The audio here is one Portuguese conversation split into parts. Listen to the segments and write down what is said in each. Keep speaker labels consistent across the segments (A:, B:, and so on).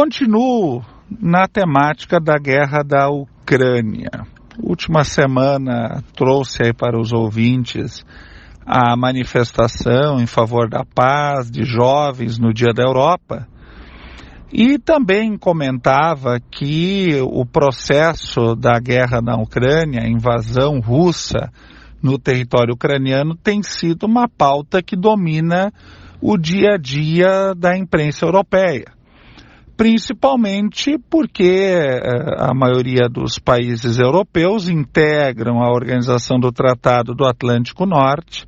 A: Continuo na temática da guerra da Ucrânia. Última semana trouxe aí para os ouvintes a manifestação em favor da paz de jovens no Dia da Europa e também comentava que o processo da guerra na Ucrânia, a invasão russa no território ucraniano, tem sido uma pauta que domina o dia a dia da imprensa europeia principalmente porque eh, a maioria dos países europeus integram a organização do Tratado do Atlântico Norte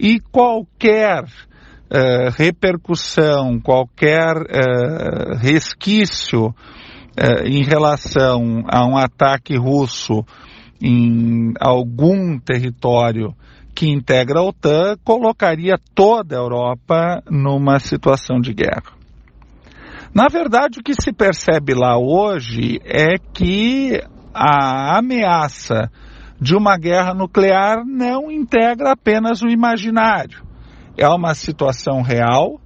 A: e qualquer uh, repercussão, qualquer uh, resquício uh, em relação a um ataque russo em algum território que integra a OTAN colocaria toda a Europa numa situação de guerra. Na verdade, o que se percebe lá hoje é que a ameaça de uma guerra nuclear não integra apenas o imaginário. É uma situação real,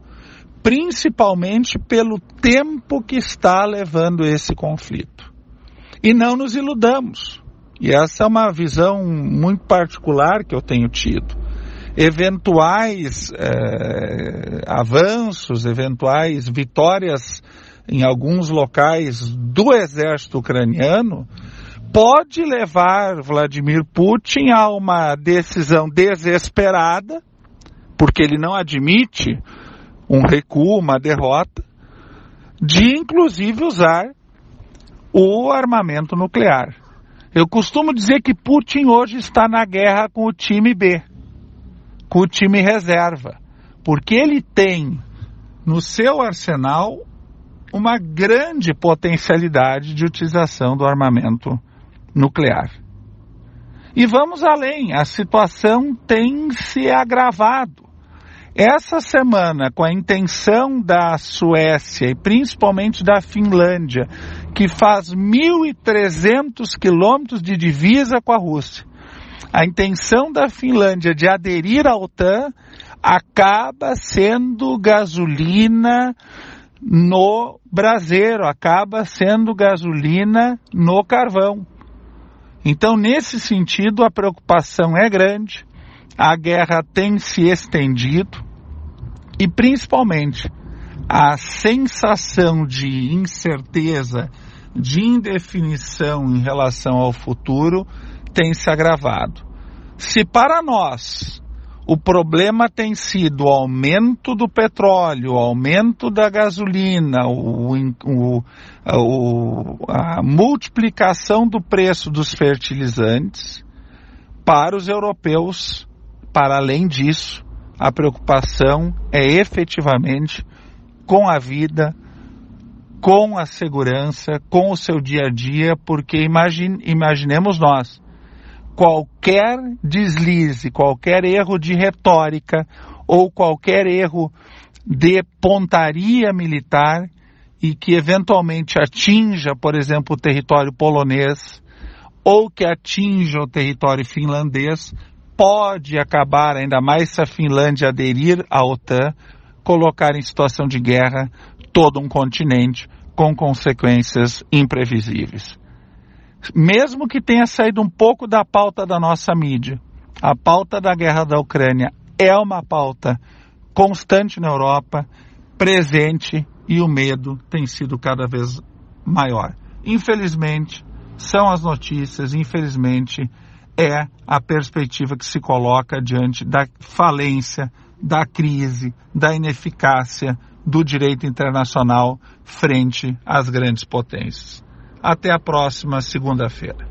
A: principalmente pelo tempo que está levando esse conflito. E não nos iludamos. E essa é uma visão muito particular que eu tenho tido eventuais é, avanços, eventuais vitórias em alguns locais do exército ucraniano, pode levar Vladimir Putin a uma decisão desesperada, porque ele não admite um recuo, uma derrota, de inclusive usar o armamento nuclear. Eu costumo dizer que Putin hoje está na guerra com o time B com o time reserva, porque ele tem no seu arsenal uma grande potencialidade de utilização do armamento nuclear. E vamos além, a situação tem se agravado. Essa semana, com a intenção da Suécia e principalmente da Finlândia, que faz 1.300 quilômetros de divisa com a Rússia, a intenção da Finlândia de aderir à OTAN acaba sendo gasolina no braseiro, acaba sendo gasolina no carvão. Então, nesse sentido, a preocupação é grande, a guerra tem se estendido e, principalmente, a sensação de incerteza, de indefinição em relação ao futuro tem se agravado. Se para nós o problema tem sido o aumento do petróleo, o aumento da gasolina, o, o, o, a multiplicação do preço dos fertilizantes, para os europeus, para além disso, a preocupação é efetivamente com a vida, com a segurança, com o seu dia a dia, porque imagine, imaginemos nós, qualquer deslize, qualquer erro de retórica ou qualquer erro de pontaria militar e que eventualmente atinja, por exemplo, o território polonês ou que atinja o território finlandês, pode acabar, ainda mais se a Finlândia aderir à OTAN, colocar em situação de guerra todo um continente com consequências imprevisíveis mesmo que tenha saído um pouco da pauta da nossa mídia, a pauta da guerra da Ucrânia é uma pauta constante na Europa, presente e o medo tem sido cada vez maior. Infelizmente, são as notícias, infelizmente, é a perspectiva que se coloca diante da falência, da crise, da ineficácia do direito internacional frente às grandes potências. Até a próxima segunda-feira.